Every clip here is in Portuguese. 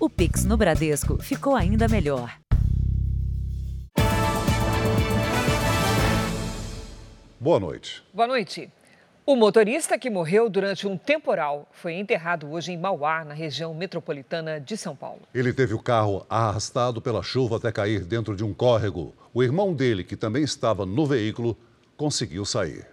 O Pix no Bradesco ficou ainda melhor. Boa noite. Boa noite. O motorista que morreu durante um temporal foi enterrado hoje em Mauá, na região metropolitana de São Paulo. Ele teve o carro arrastado pela chuva até cair dentro de um córrego. O irmão dele, que também estava no veículo, conseguiu sair.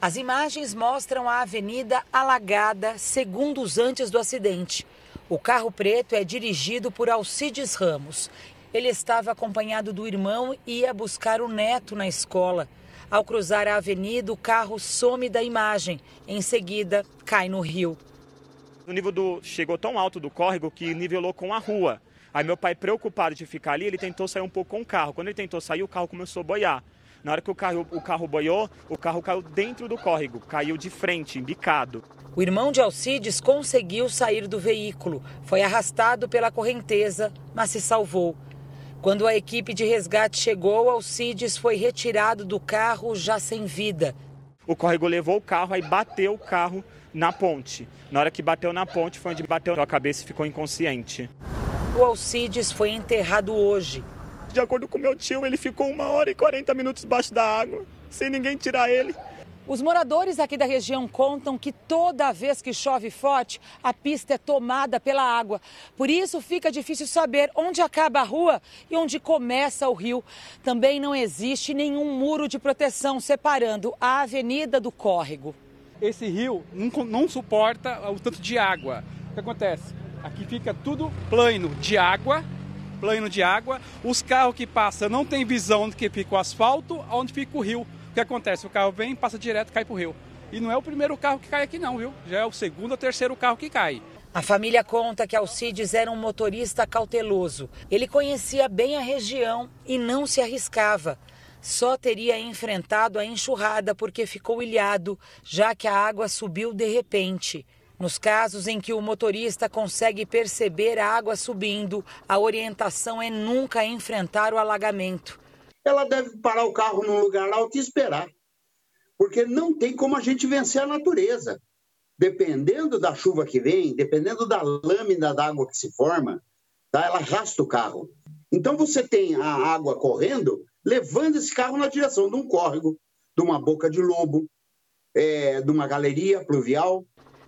As imagens mostram a avenida alagada segundos antes do acidente. O carro preto é dirigido por Alcides Ramos. Ele estava acompanhado do irmão e ia buscar o neto na escola. Ao cruzar a avenida, o carro some da imagem. Em seguida, cai no rio. O nível do chegou tão alto do córrego que nivelou com a rua. Aí meu pai, preocupado de ficar ali, ele tentou sair um pouco com o carro. Quando ele tentou sair, o carro começou a boiar. Na hora que o carro, o carro boiou, o carro caiu dentro do córrego, caiu de frente, embicado. O irmão de Alcides conseguiu sair do veículo. Foi arrastado pela correnteza, mas se salvou. Quando a equipe de resgate chegou, Alcides foi retirado do carro já sem vida. O córrego levou o carro, aí bateu o carro na ponte. Na hora que bateu na ponte, foi onde bateu a cabeça e ficou inconsciente. O Alcides foi enterrado hoje. De acordo com meu tio, ele ficou uma hora e 40 minutos debaixo da água, sem ninguém tirar ele. Os moradores aqui da região contam que toda vez que chove forte, a pista é tomada pela água. Por isso fica difícil saber onde acaba a rua e onde começa o rio. Também não existe nenhum muro de proteção separando a avenida do córrego. Esse rio não, não suporta o tanto de água. O que acontece? Aqui fica tudo plano de água plano de água. Os carros que passam não tem visão onde fica o asfalto, onde fica o rio. O que acontece? O carro vem, passa direto, cai pro rio. E não é o primeiro carro que cai aqui não, viu? Já é o segundo ou terceiro carro que cai. A família conta que Alcides era um motorista cauteloso. Ele conhecia bem a região e não se arriscava. Só teria enfrentado a enxurrada porque ficou ilhado, já que a água subiu de repente. Nos casos em que o motorista consegue perceber a água subindo, a orientação é nunca enfrentar o alagamento. Ela deve parar o carro num lugar alto e esperar, porque não tem como a gente vencer a natureza. Dependendo da chuva que vem, dependendo da lâmina d'água que se forma, tá? ela arrasta o carro. Então você tem a água correndo, levando esse carro na direção de um córrego, de uma boca de lobo, é, de uma galeria pluvial.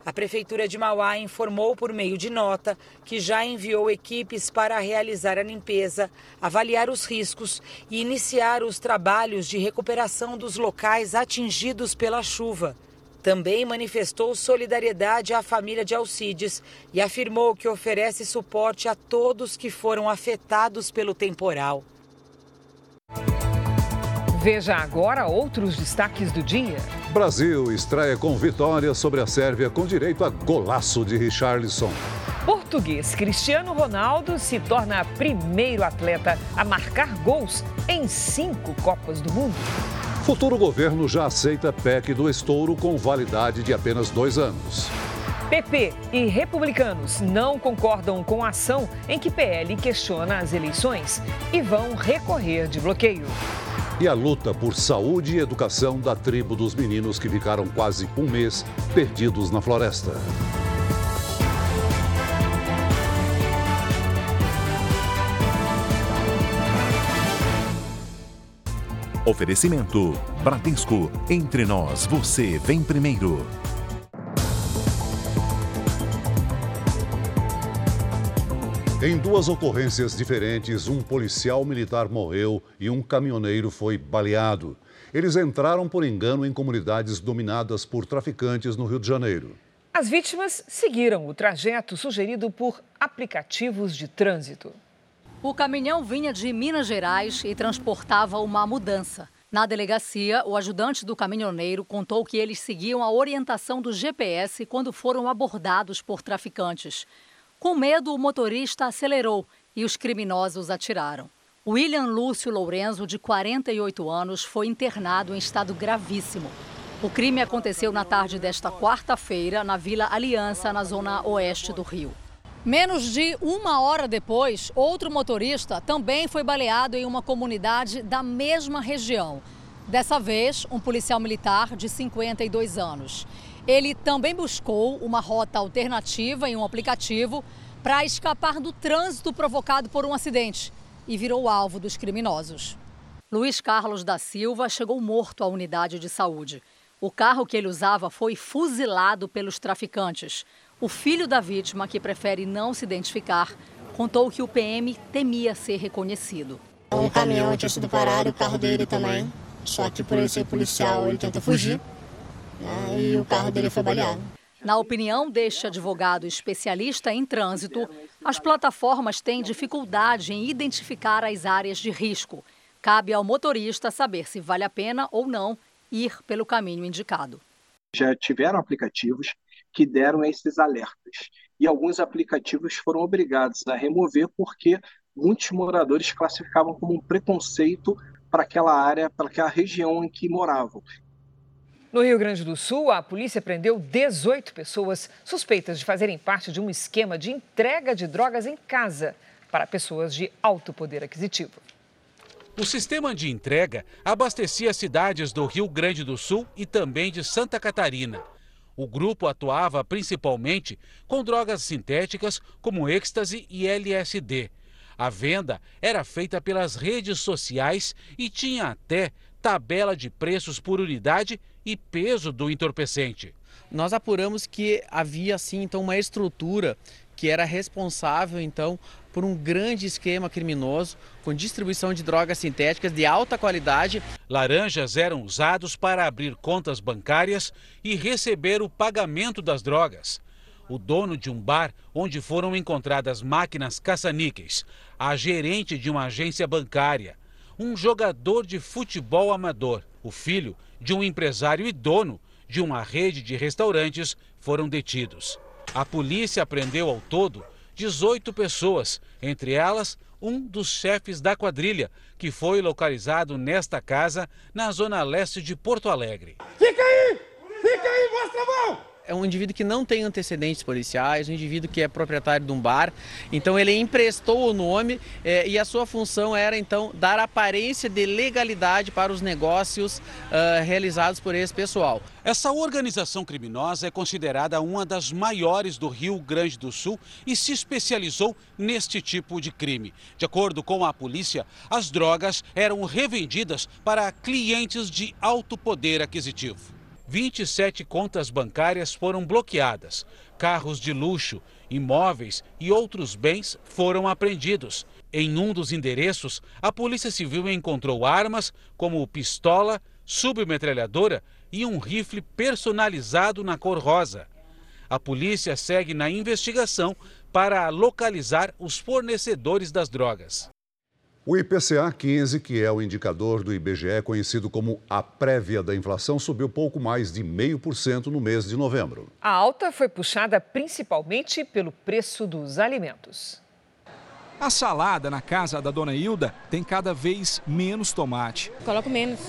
A Prefeitura de Mauá informou por meio de nota que já enviou equipes para realizar a limpeza, avaliar os riscos e iniciar os trabalhos de recuperação dos locais atingidos pela chuva. Também manifestou solidariedade à família de Alcides e afirmou que oferece suporte a todos que foram afetados pelo temporal. Veja agora outros destaques do dia. Brasil estreia com vitória sobre a Sérvia com direito a golaço de Richarlison. Português Cristiano Ronaldo se torna primeiro atleta a marcar gols em cinco Copas do Mundo. Futuro governo já aceita PEC do estouro com validade de apenas dois anos. PP e republicanos não concordam com a ação em que PL questiona as eleições e vão recorrer de bloqueio e a luta por saúde e educação da tribo dos meninos que ficaram quase um mês perdidos na floresta. Oferecimento: Bradesco. Entre nós, você vem primeiro. Em duas ocorrências diferentes, um policial militar morreu e um caminhoneiro foi baleado. Eles entraram por engano em comunidades dominadas por traficantes no Rio de Janeiro. As vítimas seguiram o trajeto sugerido por aplicativos de trânsito. O caminhão vinha de Minas Gerais e transportava uma mudança. Na delegacia, o ajudante do caminhoneiro contou que eles seguiam a orientação do GPS quando foram abordados por traficantes. Com medo, o motorista acelerou e os criminosos atiraram. William Lúcio Lourenço, de 48 anos, foi internado em estado gravíssimo. O crime aconteceu na tarde desta quarta-feira na Vila Aliança, na zona oeste do Rio. Menos de uma hora depois, outro motorista também foi baleado em uma comunidade da mesma região. Dessa vez, um policial militar de 52 anos. Ele também buscou uma rota alternativa em um aplicativo, para escapar do trânsito provocado por um acidente e virou alvo dos criminosos. Luiz Carlos da Silva chegou morto à unidade de saúde. O carro que ele usava foi fuzilado pelos traficantes. O filho da vítima, que prefere não se identificar, contou que o PM temia ser reconhecido. Um caminhão tinha sido parado, o carro dele também. Só que por ele ser policial, ele tentou fugir né, e o carro dele foi baleado. Na opinião deste advogado especialista em trânsito, as plataformas têm dificuldade em identificar as áreas de risco. Cabe ao motorista saber se vale a pena ou não ir pelo caminho indicado. Já tiveram aplicativos que deram esses alertas e alguns aplicativos foram obrigados a remover porque muitos moradores classificavam como um preconceito para aquela área, para aquela região em que moravam. No Rio Grande do Sul, a polícia prendeu 18 pessoas suspeitas de fazerem parte de um esquema de entrega de drogas em casa para pessoas de alto poder aquisitivo. O sistema de entrega abastecia cidades do Rio Grande do Sul e também de Santa Catarina. O grupo atuava principalmente com drogas sintéticas como êxtase e LSD. A venda era feita pelas redes sociais e tinha até tabela de preços por unidade e peso do entorpecente. Nós apuramos que havia assim então uma estrutura que era responsável então por um grande esquema criminoso com distribuição de drogas sintéticas de alta qualidade. Laranjas eram usados para abrir contas bancárias e receber o pagamento das drogas. O dono de um bar onde foram encontradas máquinas caça-níqueis, a gerente de uma agência bancária, um jogador de futebol amador, o filho de um empresário e dono de uma rede de restaurantes foram detidos. A polícia prendeu ao todo 18 pessoas, entre elas um dos chefes da quadrilha, que foi localizado nesta casa na zona leste de Porto Alegre. Fica aí! Fica aí, mostra a mão! É um indivíduo que não tem antecedentes policiais, um indivíduo que é proprietário de um bar. Então ele emprestou o nome é, e a sua função era então dar aparência de legalidade para os negócios uh, realizados por esse pessoal. Essa organização criminosa é considerada uma das maiores do Rio Grande do Sul e se especializou neste tipo de crime. De acordo com a polícia, as drogas eram revendidas para clientes de alto poder aquisitivo. 27 contas bancárias foram bloqueadas, carros de luxo, imóveis e outros bens foram apreendidos. Em um dos endereços, a Polícia Civil encontrou armas como pistola, submetralhadora e um rifle personalizado na cor rosa. A polícia segue na investigação para localizar os fornecedores das drogas. O IPCA 15, que é o indicador do IBGE conhecido como a prévia da inflação, subiu pouco mais de 0,5% no mês de novembro. A alta foi puxada principalmente pelo preço dos alimentos. A salada na casa da dona Hilda tem cada vez menos tomate. Coloco menos.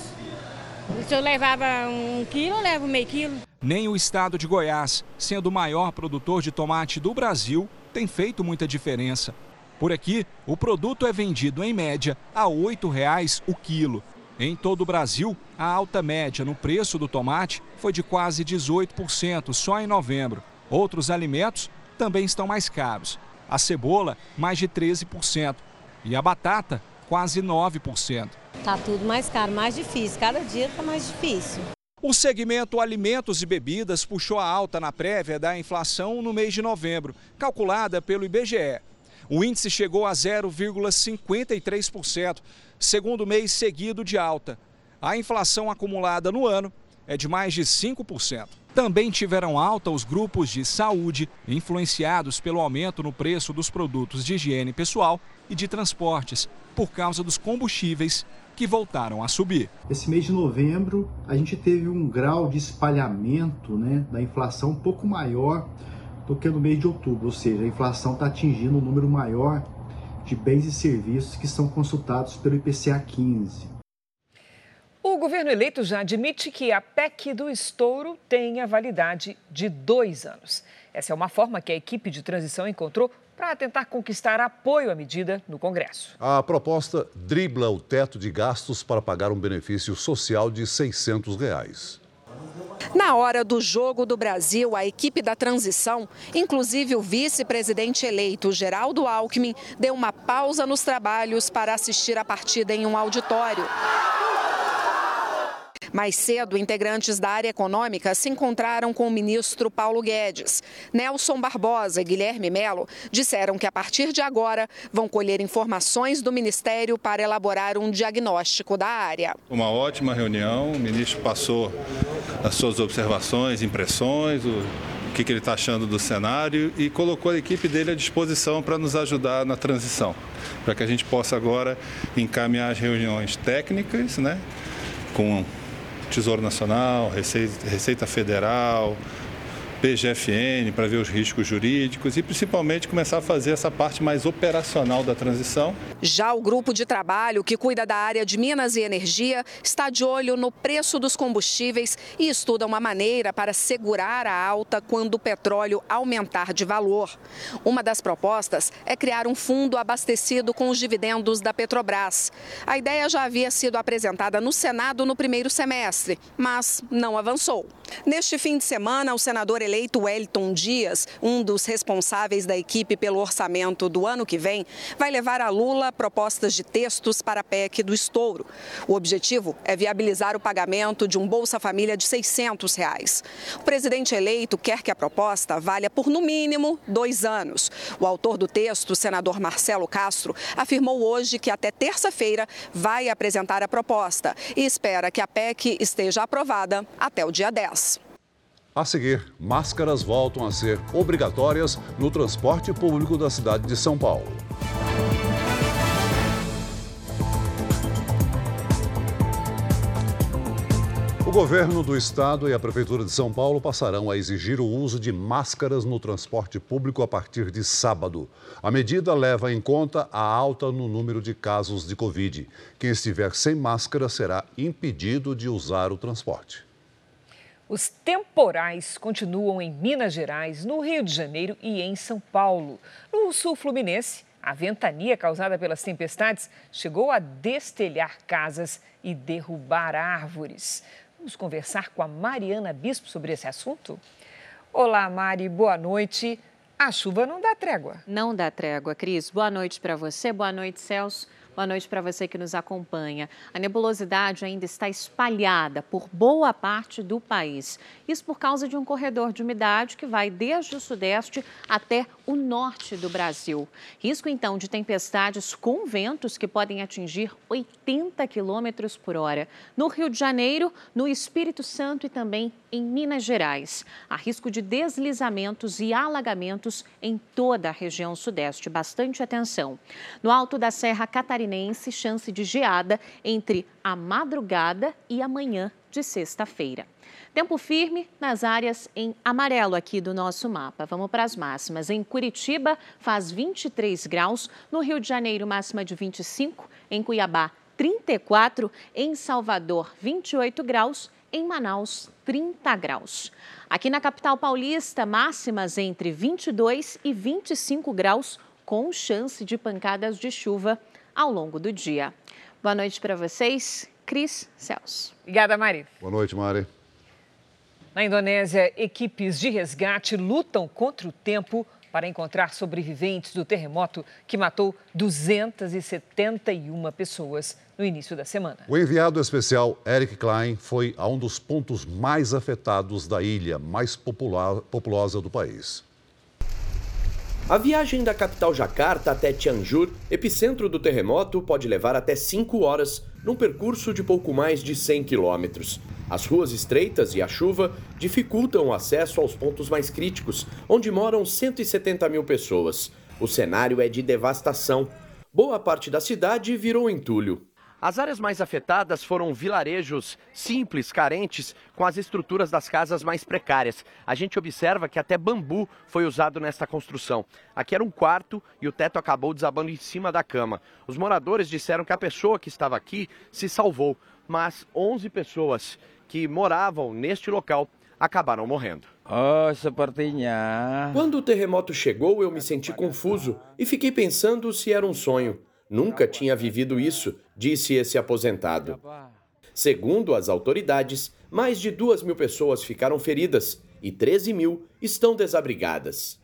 Se eu levava um quilo, eu levo meio quilo. Nem o estado de Goiás, sendo o maior produtor de tomate do Brasil, tem feito muita diferença. Por aqui, o produto é vendido em média a R$ 8,00 o quilo. Em todo o Brasil, a alta média no preço do tomate foi de quase 18% só em novembro. Outros alimentos também estão mais caros. A cebola, mais de 13%. E a batata, quase 9%. Está tudo mais caro, mais difícil. Cada dia está mais difícil. O segmento alimentos e bebidas puxou a alta na prévia da inflação no mês de novembro, calculada pelo IBGE. O índice chegou a 0,53%, segundo mês seguido de alta. A inflação acumulada no ano é de mais de 5%. Também tiveram alta os grupos de saúde, influenciados pelo aumento no preço dos produtos de higiene pessoal e de transportes, por causa dos combustíveis que voltaram a subir. Esse mês de novembro, a gente teve um grau de espalhamento né, da inflação um pouco maior do que no mês de outubro, ou seja, a inflação está atingindo um número maior de bens e serviços que são consultados pelo IPCA 15. O governo eleito já admite que a PEC do estouro tenha validade de dois anos. Essa é uma forma que a equipe de transição encontrou para tentar conquistar apoio à medida no Congresso. A proposta dribla o teto de gastos para pagar um benefício social de 600 reais. Na hora do jogo do Brasil, a equipe da transição, inclusive o vice-presidente eleito Geraldo Alckmin, deu uma pausa nos trabalhos para assistir a partida em um auditório. Mais cedo, integrantes da área econômica se encontraram com o ministro Paulo Guedes. Nelson Barbosa e Guilherme Melo disseram que a partir de agora vão colher informações do ministério para elaborar um diagnóstico da área. Uma ótima reunião, o ministro passou as suas observações, impressões, o que, que ele está achando do cenário e colocou a equipe dele à disposição para nos ajudar na transição, para que a gente possa agora encaminhar as reuniões técnicas, né, com Tesouro Nacional, Receita, Receita Federal, PGFN para ver os riscos jurídicos e principalmente começar a fazer essa parte mais operacional da transição. Já o grupo de trabalho que cuida da área de Minas e Energia está de olho no preço dos combustíveis e estuda uma maneira para segurar a alta quando o petróleo aumentar de valor. Uma das propostas é criar um fundo abastecido com os dividendos da Petrobras. A ideia já havia sido apresentada no Senado no primeiro semestre, mas não avançou. Neste fim de semana, o senador eleito Wellington Dias, um dos responsáveis da equipe pelo orçamento do ano que vem, vai levar a Lula propostas de textos para a PEC do estouro. O objetivo é viabilizar o pagamento de um Bolsa Família de 600 reais. O presidente eleito quer que a proposta valha por, no mínimo, dois anos. O autor do texto, o senador Marcelo Castro, afirmou hoje que até terça-feira vai apresentar a proposta e espera que a PEC esteja aprovada até o dia 10. A seguir, máscaras voltam a ser obrigatórias no transporte público da cidade de São Paulo. O governo do estado e a prefeitura de São Paulo passarão a exigir o uso de máscaras no transporte público a partir de sábado. A medida leva em conta a alta no número de casos de Covid. Quem estiver sem máscara será impedido de usar o transporte. Os temporais continuam em Minas Gerais, no Rio de Janeiro e em São Paulo. No sul fluminense, a ventania causada pelas tempestades chegou a destelhar casas e derrubar árvores. Vamos conversar com a Mariana Bispo sobre esse assunto? Olá, Mari, boa noite. A chuva não dá trégua. Não dá trégua, Cris. Boa noite para você, boa noite, Celso. Boa noite para você que nos acompanha. A nebulosidade ainda está espalhada por boa parte do país. Isso por causa de um corredor de umidade que vai desde o sudeste até o norte do Brasil. Risco então de tempestades com ventos que podem atingir 80 quilômetros por hora. No Rio de Janeiro, no Espírito Santo e também em Minas Gerais. Há risco de deslizamentos e alagamentos em toda a região sudeste. Bastante atenção. No alto da Serra Catarinense, catarinense chance de geada entre a madrugada e amanhã de sexta-feira. Tempo firme nas áreas em amarelo aqui do nosso mapa. Vamos para as máximas. Em Curitiba, faz 23 graus. No Rio de Janeiro, máxima de 25. Em Cuiabá, 34. Em Salvador, 28 graus. Em Manaus, 30 graus. Aqui na capital paulista, máximas entre 22 e 25 graus, com chance de pancadas de chuva ao longo do dia. Boa noite para vocês, Cris Celso. Obrigada, Mari. Boa noite, Mari. Na Indonésia, equipes de resgate lutam contra o tempo para encontrar sobreviventes do terremoto que matou 271 pessoas no início da semana. O enviado especial Eric Klein foi a um dos pontos mais afetados da ilha mais popular, populosa do país. A viagem da capital Jakarta até Cianjur, epicentro do terremoto, pode levar até 5 horas, num percurso de pouco mais de 100 quilômetros. As ruas estreitas e a chuva dificultam o acesso aos pontos mais críticos, onde moram 170 mil pessoas. O cenário é de devastação. Boa parte da cidade virou entulho. As áreas mais afetadas foram vilarejos simples, carentes, com as estruturas das casas mais precárias. A gente observa que até bambu foi usado nesta construção. Aqui era um quarto e o teto acabou desabando em cima da cama. Os moradores disseram que a pessoa que estava aqui se salvou, mas 11 pessoas que moravam neste local acabaram morrendo. Oh. Quando o terremoto chegou, eu me senti confuso e fiquei pensando se era um sonho. Nunca tinha vivido isso, disse esse aposentado. Segundo as autoridades, mais de 2 mil pessoas ficaram feridas e 13 mil estão desabrigadas.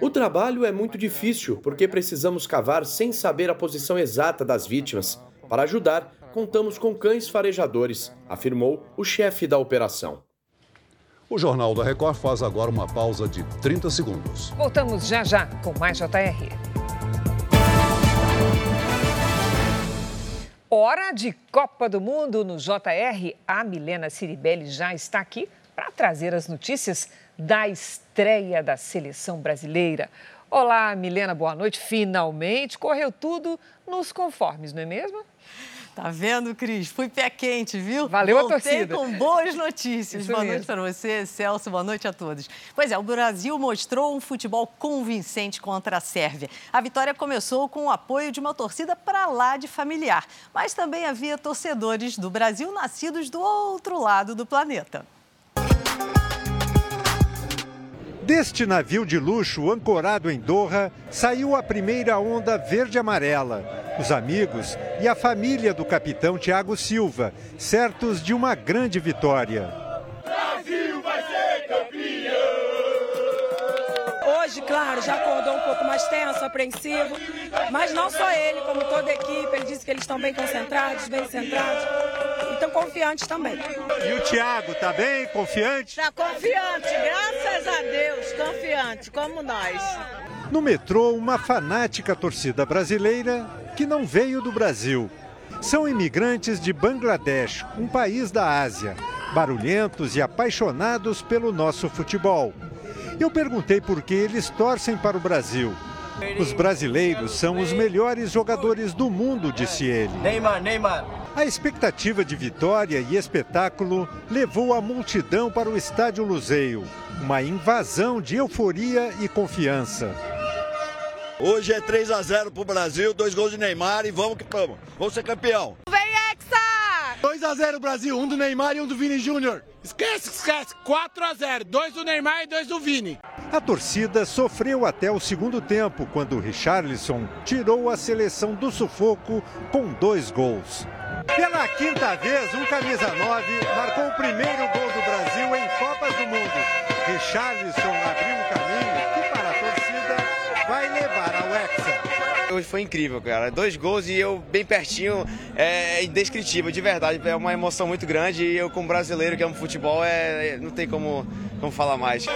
O trabalho é muito difícil porque precisamos cavar sem saber a posição exata das vítimas. Para ajudar, contamos com cães farejadores, afirmou o chefe da operação. O Jornal da Record faz agora uma pausa de 30 segundos. Voltamos já já com mais JR. Hora de Copa do Mundo no JR. A Milena Ciribelli já está aqui para trazer as notícias da estreia da seleção brasileira. Olá, Milena, boa noite. Finalmente correu tudo nos conformes, não é mesmo? Tá vendo, Cris? Fui pé quente, viu? Valeu Voltei a torcida. com boas notícias. Isso boa mesmo. noite para você, Celso. Boa noite a todos. Pois é, o Brasil mostrou um futebol convincente contra a Sérvia. A vitória começou com o apoio de uma torcida para lá de familiar. Mas também havia torcedores do Brasil nascidos do outro lado do planeta. Deste navio de luxo ancorado em Doha, saiu a primeira onda verde-amarela. Os amigos e a família do capitão Tiago Silva, certos de uma grande vitória. Brasil vai ser campeão! Hoje, claro, já acordou um pouco mais tenso, apreensivo, mas não só ele, como toda a equipe. Ele disse que eles estão bem concentrados, bem centrados e estão confiantes também. E o Tiago, tá bem? Confiante? Tá confiante, graças a Deus, confiante, como nós. No metrô, uma fanática torcida brasileira que não veio do Brasil. São imigrantes de Bangladesh, um país da Ásia, barulhentos e apaixonados pelo nosso futebol. Eu perguntei por que eles torcem para o Brasil. Os brasileiros são os melhores jogadores do mundo, disse ele. Neymar, Neymar. A expectativa de vitória e espetáculo levou a multidão para o estádio Luzeio, uma invasão de euforia e confiança. Hoje é 3 a 0 pro Brasil, dois gols de Neymar e vamos que vamos. Vamos ser campeão. Vem Hexa! 2 a 0 Brasil, um do Neymar e um do Vini Júnior. Esquece, esquece. 4 a 0, dois do Neymar e dois do Vini. A torcida sofreu até o segundo tempo, quando Richarlison tirou a seleção do sufoco com dois gols. Pela quinta vez, um camisa 9 marcou o primeiro gol do Brasil em Copas do Mundo. Richarlison abriu o caminho Hoje foi incrível, cara. Dois gols e eu bem pertinho, é indescritível, de verdade. É uma emoção muito grande e eu, como brasileiro que amo futebol, é, não tem como, como falar mais.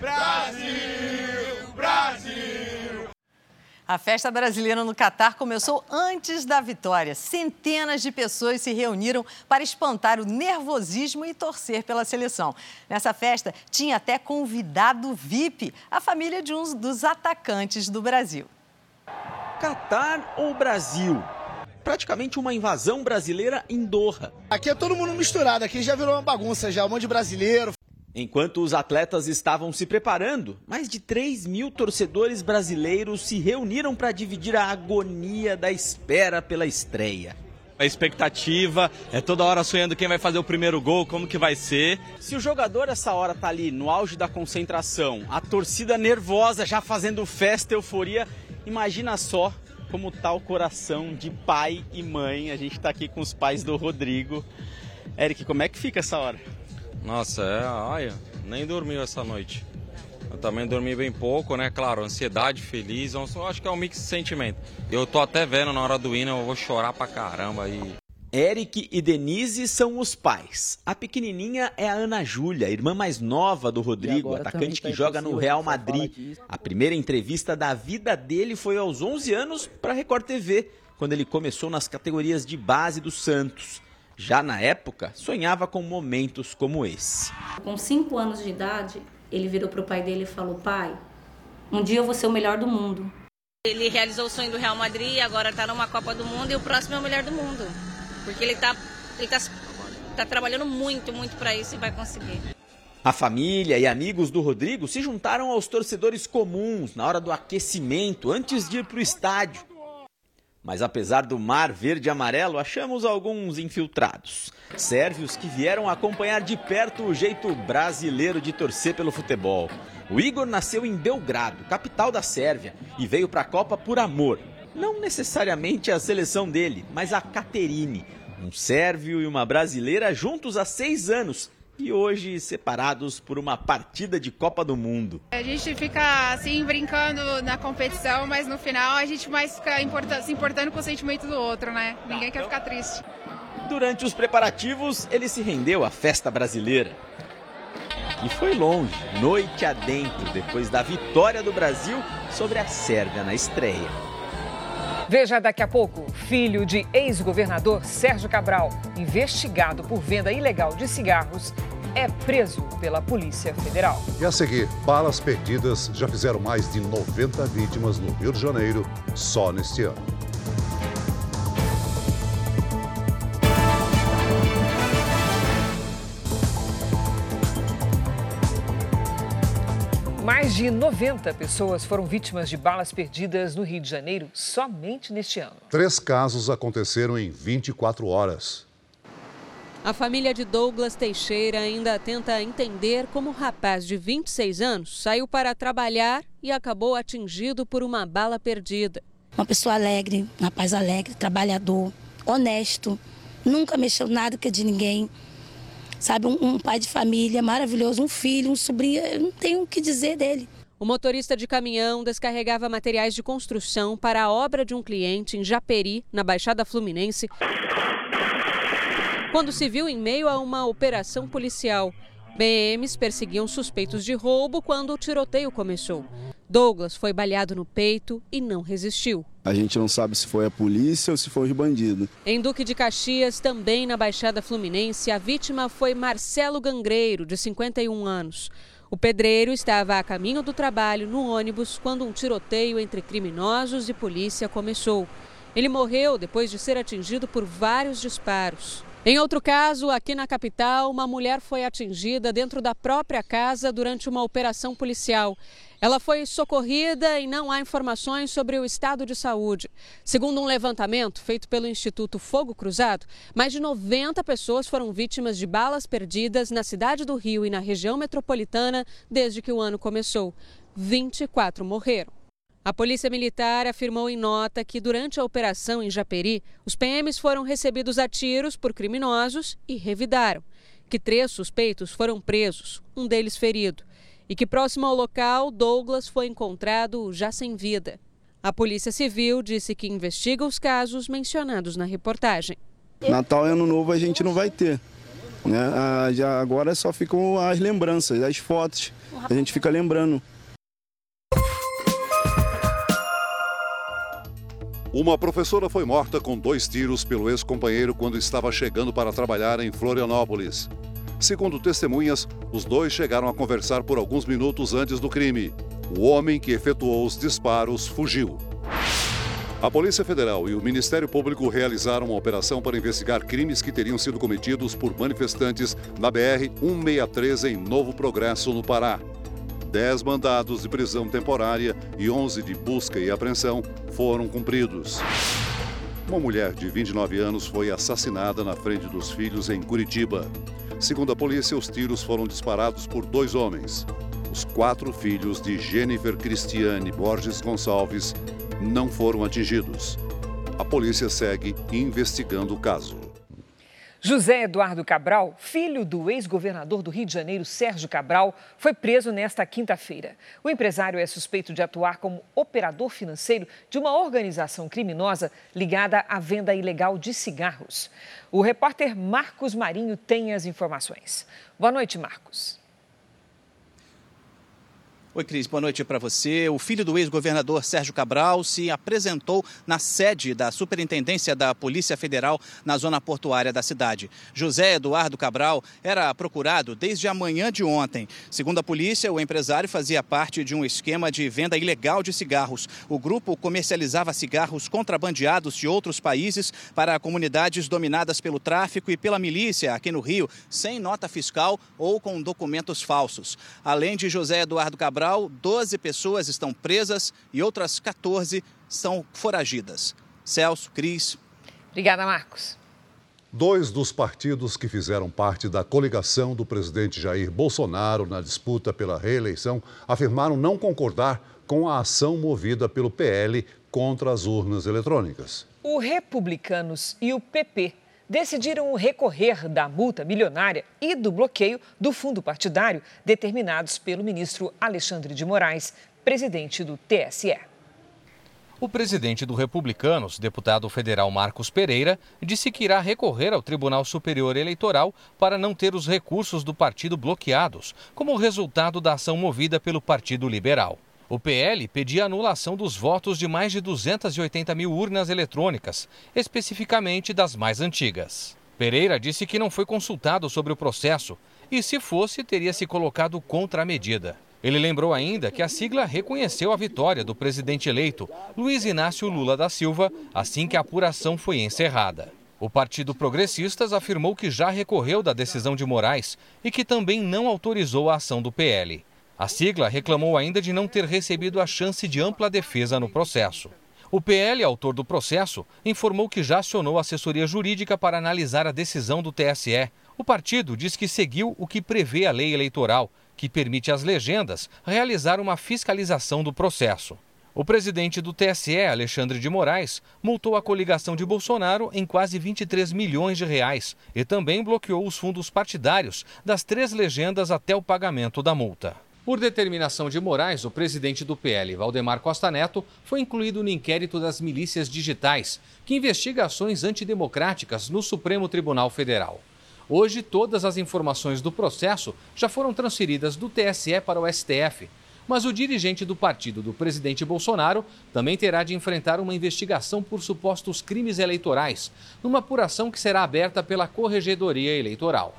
Brasil! Brasil! A festa brasileira no Catar começou antes da vitória. Centenas de pessoas se reuniram para espantar o nervosismo e torcer pela seleção. Nessa festa, tinha até convidado VIP, a família de um dos atacantes do Brasil. Catar ou Brasil? Praticamente uma invasão brasileira em Doha. Aqui é todo mundo misturado, aqui já virou uma bagunça, já um monte de brasileiro. Enquanto os atletas estavam se preparando, mais de 3 mil torcedores brasileiros se reuniram para dividir a agonia da espera pela estreia. A expectativa é toda hora sonhando quem vai fazer o primeiro gol, como que vai ser. Se o jogador essa hora tá ali no auge da concentração, a torcida nervosa já fazendo festa, euforia, imagina só como tá o coração de pai e mãe. A gente tá aqui com os pais do Rodrigo. Eric, como é que fica essa hora? Nossa, é, olha, nem dormiu essa noite. Eu também dormi bem pouco, né? Claro, ansiedade, feliz, eu acho que é um mix de sentimento. Eu tô até vendo na hora do hino, eu vou chorar pra caramba aí. Eric e Denise são os pais. A pequenininha é a Ana Júlia, irmã mais nova do Rodrigo, atacante que joga no Real Madrid. A primeira entrevista da vida dele foi aos 11 anos para Record TV, quando ele começou nas categorias de base do Santos. Já na época, sonhava com momentos como esse. Com 5 anos de idade, ele virou pro pai dele e falou: Pai, um dia eu vou ser o melhor do mundo. Ele realizou o sonho do Real Madrid, agora tá numa Copa do Mundo e o próximo é o melhor do mundo. Porque ele tá, ele tá, tá trabalhando muito, muito para isso e vai conseguir. A família e amigos do Rodrigo se juntaram aos torcedores comuns na hora do aquecimento antes de ir para o estádio. Mas apesar do mar verde e amarelo, achamos alguns infiltrados. Sérvios que vieram acompanhar de perto o jeito brasileiro de torcer pelo futebol. O Igor nasceu em Belgrado, capital da Sérvia, e veio para a Copa por amor. Não necessariamente a seleção dele, mas a Caterine. Um sérvio e uma brasileira juntos há seis anos e hoje separados por uma partida de Copa do Mundo. A gente fica assim brincando na competição, mas no final a gente mais fica se importando com o sentimento do outro, né? Ninguém quer ficar triste. Durante os preparativos, ele se rendeu à festa brasileira. E foi longe, noite adentro, depois da vitória do Brasil sobre a Sérvia na estreia. Veja daqui a pouco: filho de ex-governador Sérgio Cabral, investigado por venda ilegal de cigarros, é preso pela Polícia Federal. E a seguir, balas perdidas já fizeram mais de 90 vítimas no Rio de Janeiro só neste ano. Mais de 90 pessoas foram vítimas de balas perdidas no Rio de Janeiro somente neste ano. Três casos aconteceram em 24 horas. A família de Douglas Teixeira ainda tenta entender como o rapaz de 26 anos saiu para trabalhar e acabou atingido por uma bala perdida. Uma pessoa alegre, um rapaz alegre, trabalhador, honesto, nunca mexeu nada que de ninguém. Sabe, um, um pai de família maravilhoso, um filho, um sobrinho, eu não tenho o que dizer dele. O motorista de caminhão descarregava materiais de construção para a obra de um cliente em Japeri, na Baixada Fluminense, quando se viu em meio a uma operação policial. BMs perseguiam suspeitos de roubo quando o tiroteio começou. Douglas foi baleado no peito e não resistiu. A gente não sabe se foi a polícia ou se foi os bandidos. Em Duque de Caxias, também na Baixada Fluminense, a vítima foi Marcelo Gangreiro, de 51 anos. O pedreiro estava a caminho do trabalho no ônibus quando um tiroteio entre criminosos e polícia começou. Ele morreu depois de ser atingido por vários disparos. Em outro caso, aqui na capital, uma mulher foi atingida dentro da própria casa durante uma operação policial. Ela foi socorrida e não há informações sobre o estado de saúde. Segundo um levantamento feito pelo Instituto Fogo Cruzado, mais de 90 pessoas foram vítimas de balas perdidas na cidade do Rio e na região metropolitana desde que o ano começou. 24 morreram. A Polícia Militar afirmou em nota que durante a operação em Japeri, os PMs foram recebidos a tiros por criminosos e revidaram. Que três suspeitos foram presos, um deles ferido. E que próximo ao local, Douglas foi encontrado já sem vida. A Polícia Civil disse que investiga os casos mencionados na reportagem. Natal e Ano Novo a gente não vai ter. Né? Ah, já agora só ficam as lembranças, as fotos. A gente fica lembrando. Uma professora foi morta com dois tiros pelo ex-companheiro quando estava chegando para trabalhar em Florianópolis. Segundo testemunhas, os dois chegaram a conversar por alguns minutos antes do crime. O homem que efetuou os disparos fugiu. A Polícia Federal e o Ministério Público realizaram uma operação para investigar crimes que teriam sido cometidos por manifestantes na BR-163 em Novo Progresso, no Pará. 10 mandados de prisão temporária e 11 de busca e apreensão foram cumpridos. Uma mulher de 29 anos foi assassinada na frente dos filhos em Curitiba. Segundo a polícia, os tiros foram disparados por dois homens. Os quatro filhos de Jennifer Cristiane Borges Gonçalves não foram atingidos. A polícia segue investigando o caso. José Eduardo Cabral, filho do ex-governador do Rio de Janeiro, Sérgio Cabral, foi preso nesta quinta-feira. O empresário é suspeito de atuar como operador financeiro de uma organização criminosa ligada à venda ilegal de cigarros. O repórter Marcos Marinho tem as informações. Boa noite, Marcos. Oi, Cris, boa noite para você. O filho do ex-governador Sérgio Cabral se apresentou na sede da Superintendência da Polícia Federal na zona portuária da cidade. José Eduardo Cabral era procurado desde a manhã de ontem. Segundo a polícia, o empresário fazia parte de um esquema de venda ilegal de cigarros. O grupo comercializava cigarros contrabandeados de outros países para comunidades dominadas pelo tráfico e pela milícia aqui no Rio, sem nota fiscal ou com documentos falsos. Além de José Eduardo Cabral, Cabral, 12 pessoas estão presas e outras 14 são foragidas. Celso, Cris. Obrigada, Marcos. Dois dos partidos que fizeram parte da coligação do presidente Jair Bolsonaro na disputa pela reeleição afirmaram não concordar com a ação movida pelo PL contra as urnas eletrônicas. O Republicanos e o PP decidiram recorrer da multa milionária e do bloqueio do fundo partidário determinados pelo ministro Alexandre de Moraes, presidente do TSE. O presidente do Republicanos, deputado federal Marcos Pereira, disse que irá recorrer ao Tribunal Superior Eleitoral para não ter os recursos do partido bloqueados, como resultado da ação movida pelo Partido Liberal. O PL pedia anulação dos votos de mais de 280 mil urnas eletrônicas, especificamente das mais antigas. Pereira disse que não foi consultado sobre o processo e, se fosse, teria se colocado contra a medida. Ele lembrou ainda que a sigla reconheceu a vitória do presidente eleito, Luiz Inácio Lula da Silva, assim que a apuração foi encerrada. O Partido Progressistas afirmou que já recorreu da decisão de Moraes e que também não autorizou a ação do PL. A sigla reclamou ainda de não ter recebido a chance de ampla defesa no processo. O PL, autor do processo, informou que já acionou a assessoria jurídica para analisar a decisão do TSE. O partido diz que seguiu o que prevê a lei eleitoral que permite às legendas realizar uma fiscalização do processo. O presidente do TSE, Alexandre de Moraes, multou a coligação de Bolsonaro em quase 23 milhões de reais e também bloqueou os fundos partidários das três legendas até o pagamento da multa. Por determinação de Moraes, o presidente do PL, Valdemar Costa Neto, foi incluído no inquérito das milícias digitais, que investiga ações antidemocráticas no Supremo Tribunal Federal. Hoje, todas as informações do processo já foram transferidas do TSE para o STF. Mas o dirigente do partido do presidente Bolsonaro também terá de enfrentar uma investigação por supostos crimes eleitorais, numa apuração que será aberta pela Corregedoria Eleitoral.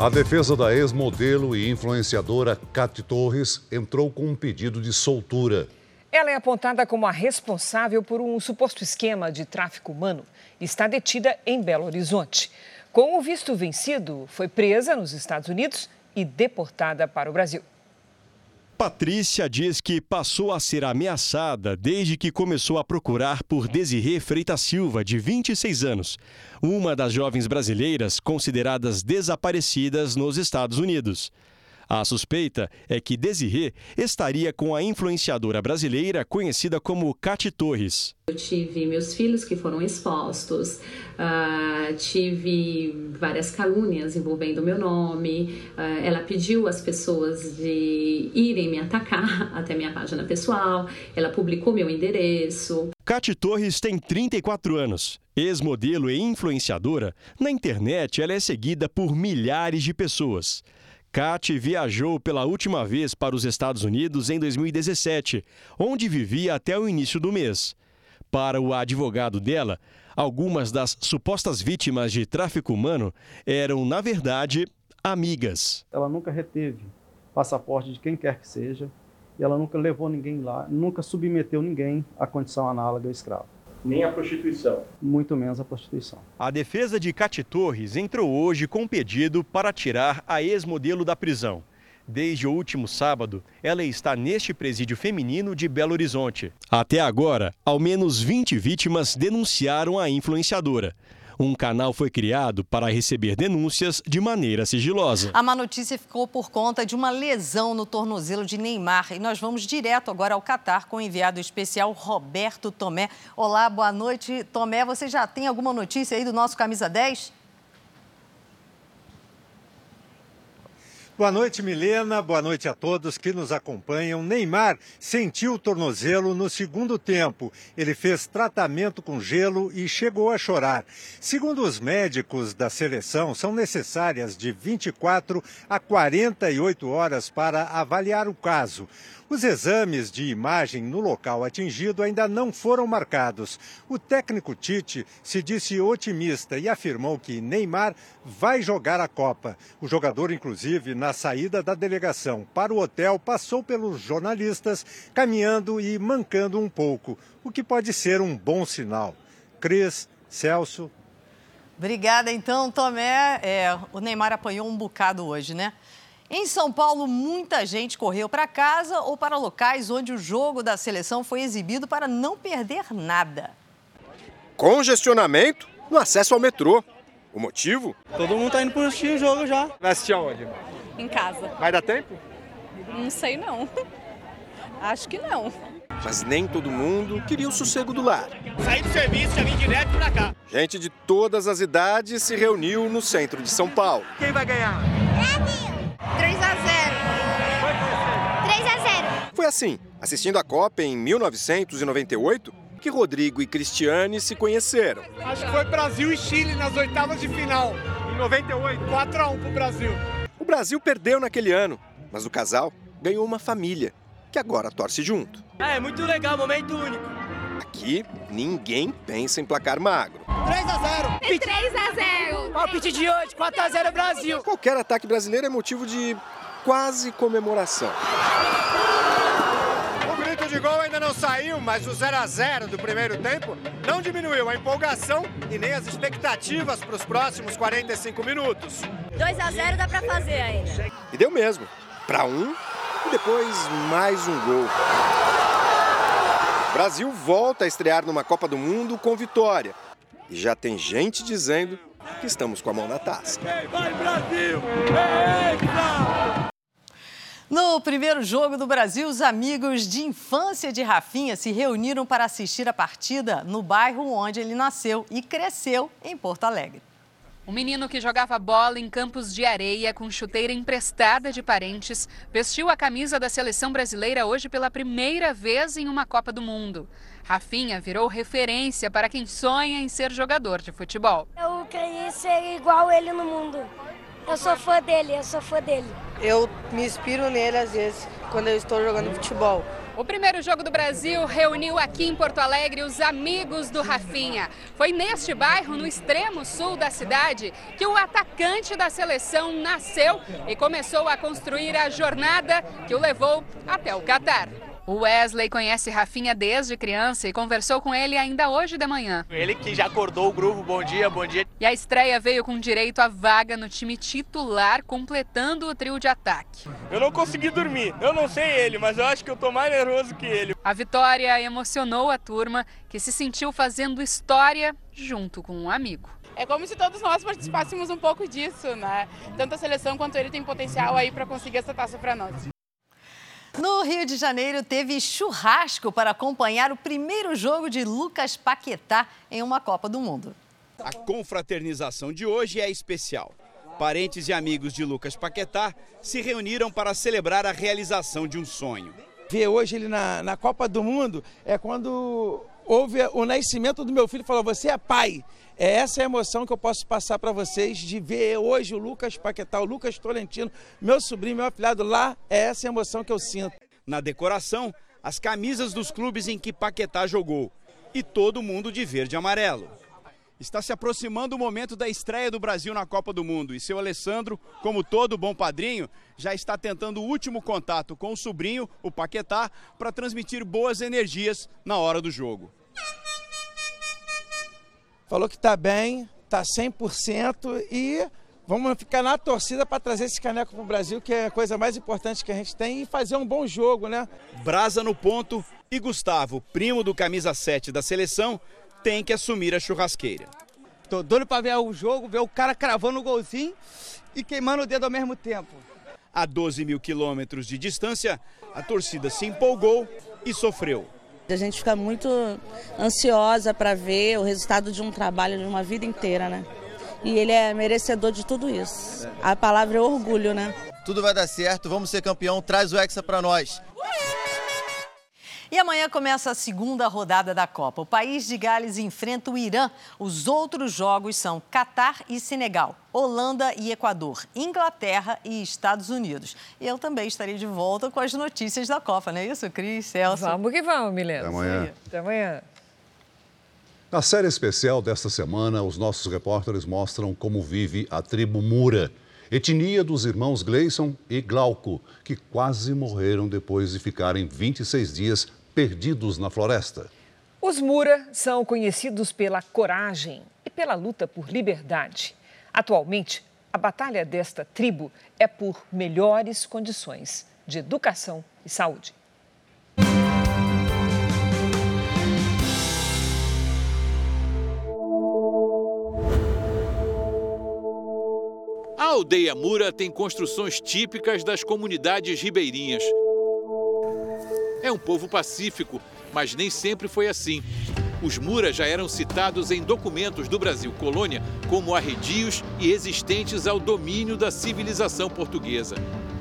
A defesa da ex-modelo e influenciadora Cate Torres entrou com um pedido de soltura. Ela é apontada como a responsável por um suposto esquema de tráfico humano está detida em Belo Horizonte. Com o visto vencido, foi presa nos Estados Unidos e deportada para o Brasil. Patrícia diz que passou a ser ameaçada desde que começou a procurar por Desirê Freitas Silva, de 26 anos, uma das jovens brasileiras consideradas desaparecidas nos Estados Unidos. A suspeita é que Desirê estaria com a influenciadora brasileira conhecida como Cati Torres. Eu tive meus filhos que foram expostos, uh, tive várias calúnias envolvendo meu nome. Uh, ela pediu às pessoas de irem me atacar até minha página pessoal. Ela publicou meu endereço. Cati Torres tem 34 anos. Ex-modelo e influenciadora, na internet ela é seguida por milhares de pessoas. Kate viajou pela última vez para os Estados Unidos em 2017, onde vivia até o início do mês. Para o advogado dela, algumas das supostas vítimas de tráfico humano eram, na verdade, amigas. Ela nunca reteve passaporte de quem quer que seja, e ela nunca levou ninguém lá, nunca submeteu ninguém à condição análoga ao escravo nem a prostituição. Muito menos a prostituição. A defesa de Cati Torres entrou hoje com um pedido para tirar a ex-modelo da prisão. Desde o último sábado, ela está neste presídio feminino de Belo Horizonte. Até agora, ao menos 20 vítimas denunciaram a influenciadora. Um canal foi criado para receber denúncias de maneira sigilosa. A má notícia ficou por conta de uma lesão no tornozelo de Neymar. E nós vamos direto agora ao Catar com o enviado especial Roberto Tomé. Olá, boa noite. Tomé, você já tem alguma notícia aí do nosso camisa 10? Boa noite, Milena. Boa noite a todos que nos acompanham. Neymar sentiu o tornozelo no segundo tempo. Ele fez tratamento com gelo e chegou a chorar. Segundo os médicos da seleção, são necessárias de 24 a 48 horas para avaliar o caso. Os exames de imagem no local atingido ainda não foram marcados. O técnico Tite se disse otimista e afirmou que Neymar vai jogar a Copa. O jogador, inclusive, na saída da delegação para o hotel, passou pelos jornalistas, caminhando e mancando um pouco, o que pode ser um bom sinal. Cris, Celso. Obrigada, então, Tomé. É, o Neymar apanhou um bocado hoje, né? Em São Paulo, muita gente correu para casa ou para locais onde o jogo da seleção foi exibido para não perder nada. Congestionamento no acesso ao metrô. O motivo? Todo mundo tá indo para assistir o jogo já. Vai assistir aonde? Em casa. Vai dar tempo? Não sei não. Acho que não. Mas nem todo mundo queria o sossego do lar. Saí do serviço, já vim direto pra cá. Gente de todas as idades se reuniu no centro de São Paulo. Quem vai ganhar? Brasil. 3 a 0. 3 a 0. Foi assim, assistindo a Copa em 1998, que Rodrigo e Cristiane se conheceram. Acho que foi Brasil e Chile nas oitavas de final. Em 98, 4 a 1 pro Brasil. O Brasil perdeu naquele ano, mas o casal ganhou uma família, que agora torce junto. É, muito legal, momento único. Aqui, ninguém pensa em placar magro. 3 a 0. 3 a 0. Palpite de hoje, 4 a 0 Brasil. Qualquer ataque brasileiro é motivo de quase comemoração. O grito de gol ainda não saiu, mas o 0 a 0 do primeiro tempo não diminuiu a empolgação e nem as expectativas para os próximos 45 minutos. 2 a 0 dá para fazer ainda. E deu mesmo. Para um e depois mais um gol. Brasil volta a estrear numa Copa do Mundo com vitória. E já tem gente dizendo que estamos com a mão na taça. Vai Brasil! No primeiro jogo do Brasil, os amigos de infância de Rafinha se reuniram para assistir a partida no bairro onde ele nasceu e cresceu, em Porto Alegre. O menino que jogava bola em campos de areia com chuteira emprestada de parentes vestiu a camisa da seleção brasileira hoje pela primeira vez em uma Copa do Mundo. Rafinha virou referência para quem sonha em ser jogador de futebol. Eu queria ser igual ele no mundo. Eu sou fã dele, eu sou fã dele. Eu me inspiro nele às vezes quando eu estou jogando futebol. O primeiro jogo do Brasil reuniu aqui em Porto Alegre os amigos do Rafinha. Foi neste bairro, no extremo sul da cidade, que o atacante da seleção nasceu e começou a construir a jornada que o levou até o Catar. O Wesley conhece Rafinha desde criança e conversou com ele ainda hoje de manhã. Ele que já acordou o grupo, bom dia, bom dia. E a estreia veio com direito à vaga no time titular, completando o trio de ataque. Eu não consegui dormir, eu não sei ele, mas eu acho que eu tô mais nervoso que ele. A vitória emocionou a turma, que se sentiu fazendo história junto com um amigo. É como se todos nós participássemos um pouco disso, né? Tanto a seleção quanto ele tem potencial aí para conseguir essa taça para nós. No Rio de Janeiro, teve churrasco para acompanhar o primeiro jogo de Lucas Paquetá em uma Copa do Mundo. A confraternização de hoje é especial. Parentes e amigos de Lucas Paquetá se reuniram para celebrar a realização de um sonho. Ver hoje ele na, na Copa do Mundo é quando houve o nascimento do meu filho, falou: Você é pai. É essa a emoção que eu posso passar para vocês de ver hoje o Lucas Paquetá, o Lucas Tolentino, meu sobrinho, meu afilhado lá. É essa a emoção que eu sinto. Na decoração, as camisas dos clubes em que Paquetá jogou. E todo mundo de verde e amarelo. Está se aproximando o momento da estreia do Brasil na Copa do Mundo e seu Alessandro, como todo bom padrinho, já está tentando o último contato com o sobrinho, o Paquetá, para transmitir boas energias na hora do jogo. Falou que está bem, está 100% e vamos ficar na torcida para trazer esse caneco para o Brasil, que é a coisa mais importante que a gente tem, e fazer um bom jogo, né? Brasa no ponto e Gustavo, primo do camisa 7 da seleção, tem que assumir a churrasqueira. Tô doido para ver o jogo, ver o cara cravando o golzinho e queimando o dedo ao mesmo tempo. A 12 mil quilômetros de distância, a torcida se empolgou e sofreu. A gente fica muito ansiosa para ver o resultado de um trabalho de uma vida inteira, né? E ele é merecedor de tudo isso. A palavra é orgulho, né? Tudo vai dar certo, vamos ser campeão, traz o Hexa para nós. E amanhã começa a segunda rodada da Copa. O país de Gales enfrenta o Irã. Os outros jogos são Catar e Senegal, Holanda e Equador, Inglaterra e Estados Unidos. E eu também estarei de volta com as notícias da Copa, não é isso, Cris, Celso? Vamos que vamos, Milena. Até amanhã. Até amanhã. Na série especial desta semana, os nossos repórteres mostram como vive a tribo Mura, etnia dos irmãos Gleison e Glauco, que quase morreram depois de ficarem 26 dias perdidos na floresta. Os Mura são conhecidos pela coragem e pela luta por liberdade. Atualmente, a batalha desta tribo é por melhores condições de educação e saúde. A aldeia Mura tem construções típicas das comunidades ribeirinhas. É um povo pacífico, mas nem sempre foi assim. Os Muras já eram citados em documentos do Brasil colônia como arredios e existentes ao domínio da civilização portuguesa.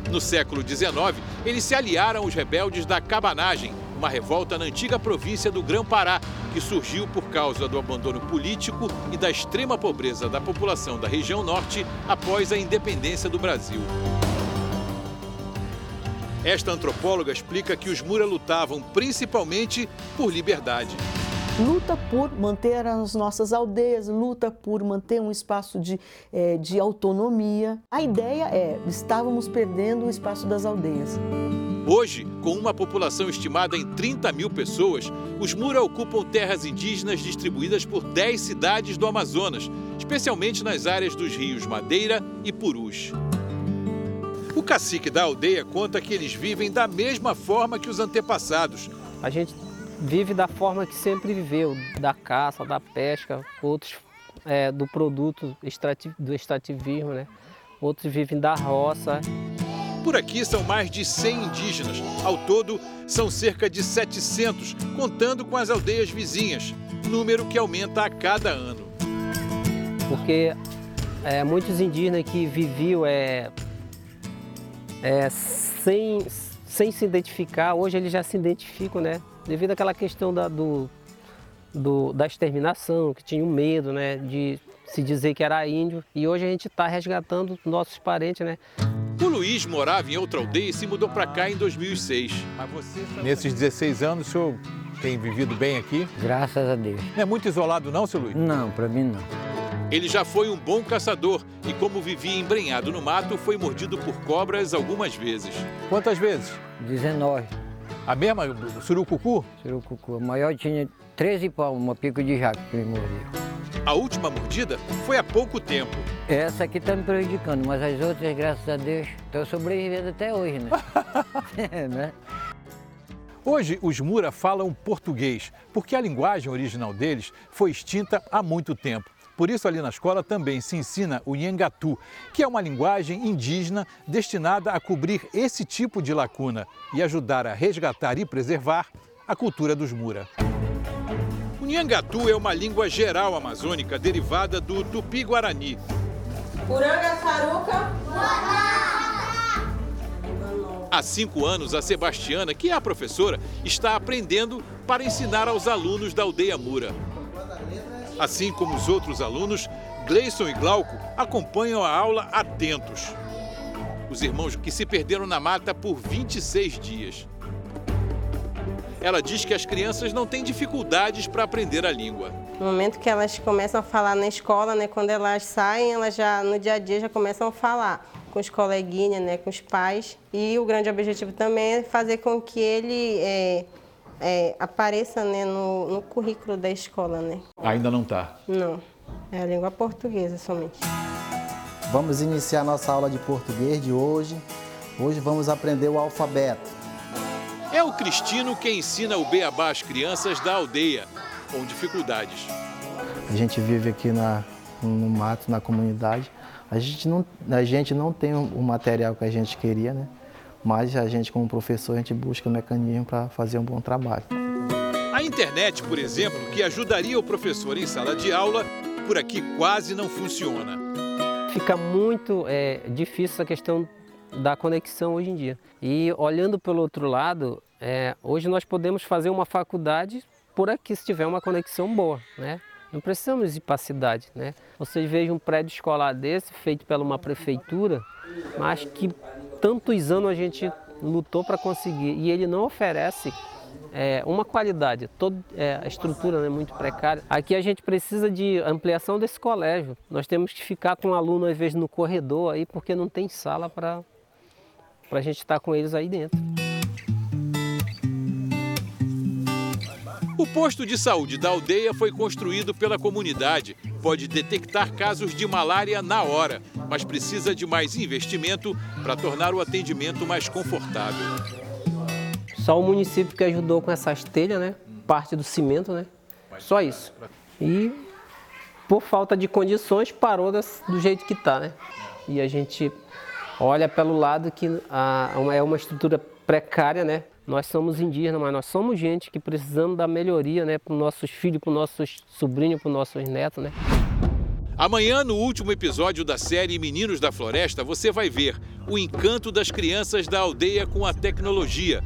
No século XIX, eles se aliaram aos rebeldes da Cabanagem, uma revolta na antiga província do Grã-Pará, que surgiu por causa do abandono político e da extrema pobreza da população da região norte após a independência do Brasil. Esta antropóloga explica que os Mura lutavam principalmente por liberdade luta por manter as nossas aldeias, luta por manter um espaço de, é, de autonomia. A ideia é, estávamos perdendo o espaço das aldeias. Hoje, com uma população estimada em 30 mil pessoas, os Mura ocupam terras indígenas distribuídas por 10 cidades do Amazonas, especialmente nas áreas dos rios Madeira e Purus. O cacique da aldeia conta que eles vivem da mesma forma que os antepassados. A gente vive da forma que sempre viveu, da caça, da pesca, outros é, do produto do extrativismo, né? outros vivem da roça. Por aqui são mais de 100 indígenas. Ao todo, são cerca de 700, contando com as aldeias vizinhas, número que aumenta a cada ano. Porque é, muitos indígenas que viviam é, é, sem, sem se identificar, hoje eles já se identificam, né? devido àquela questão da, do, do, da exterminação, que tinha um medo né, de se dizer que era índio. E hoje a gente está resgatando nossos parentes, né? O Luiz morava em outra aldeia e se mudou para cá em 2006. Nesses 16 anos, o senhor tem vivido bem aqui? Graças a Deus. Não é muito isolado não, seu Luiz? Não, para mim não. Ele já foi um bom caçador e, como vivia embrenhado no mato, foi mordido por cobras algumas vezes. Quantas vezes? 19. A mesma, surucucu? Surucucu. A maior tinha 13 palmos, uma pico de jaco que me mordeu. A última mordida foi há pouco tempo. Essa aqui está me prejudicando, mas as outras, graças a Deus, estão sobrevivendo até hoje, né? é, né? Hoje, os Mura falam português, porque a linguagem original deles foi extinta há muito tempo. Por isso, ali na escola também se ensina o Nhangatu, que é uma linguagem indígena destinada a cobrir esse tipo de lacuna e ajudar a resgatar e preservar a cultura dos Mura. O Nhangatu é uma língua geral amazônica derivada do tupi-guarani. Uranga saruca. Há cinco anos, a Sebastiana, que é a professora, está aprendendo para ensinar aos alunos da aldeia Mura. Assim como os outros alunos, Gleison e Glauco acompanham a aula atentos. Os irmãos que se perderam na mata por 26 dias. Ela diz que as crianças não têm dificuldades para aprender a língua. No momento que elas começam a falar na escola, né, quando elas saem, elas já no dia a dia já começam a falar com os coleguinhas, né, com os pais. E o grande objetivo também é fazer com que ele é, é, apareça né, no, no currículo da escola. Né? Ainda não está? Não, é a língua portuguesa somente. Vamos iniciar nossa aula de português de hoje. Hoje vamos aprender o alfabeto. É o Cristino quem ensina o beabá às crianças da aldeia, com dificuldades. A gente vive aqui na, no mato, na comunidade. A gente não, a gente não tem o material que a gente queria, né? mas a gente, como professor, a gente busca mecanismo para fazer um bom trabalho. A internet, por exemplo, que ajudaria o professor em sala de aula, por aqui quase não funciona. Fica muito é, difícil essa questão da conexão hoje em dia. E olhando pelo outro lado, é, hoje nós podemos fazer uma faculdade por aqui se tiver uma conexão boa, né? Não precisamos a cidade, né? Vocês vejam um prédio escolar desse, feito pela uma prefeitura, mas que tantos anos a gente lutou para conseguir e ele não oferece é, uma qualidade, toda é, a estrutura é né, muito precária. Aqui a gente precisa de ampliação desse colégio. Nós temos que ficar com o aluno às vezes no corredor aí porque não tem sala para a gente estar tá com eles aí dentro. O posto de saúde da aldeia foi construído pela comunidade, pode detectar casos de malária na hora, mas precisa de mais investimento para tornar o atendimento mais confortável. Só o município que ajudou com essas telhas, né? Parte do cimento, né? Só isso. E por falta de condições parou do jeito que está, né? E a gente olha pelo lado que é uma estrutura precária, né? Nós somos indígenas, mas nós somos gente que precisamos da melhoria, né? Para os nossos filhos, para os nossos sobrinhos, para os nossos netos, né? Amanhã, no último episódio da série Meninos da Floresta, você vai ver o encanto das crianças da aldeia com a tecnologia.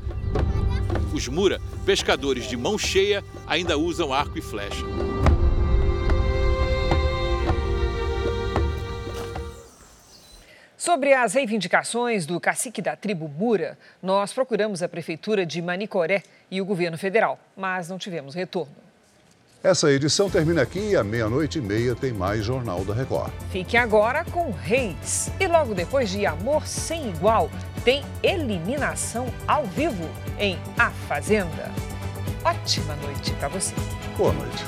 Os Mura, pescadores de mão cheia, ainda usam arco e flecha. Sobre as reivindicações do cacique da tribo Mura, nós procuramos a prefeitura de Manicoré e o governo federal, mas não tivemos retorno. Essa edição termina aqui e à meia-noite e meia tem mais Jornal da Record. Fique agora com Reis. E logo depois de Amor Sem Igual, tem eliminação ao vivo em A Fazenda. Ótima noite para você. Boa noite.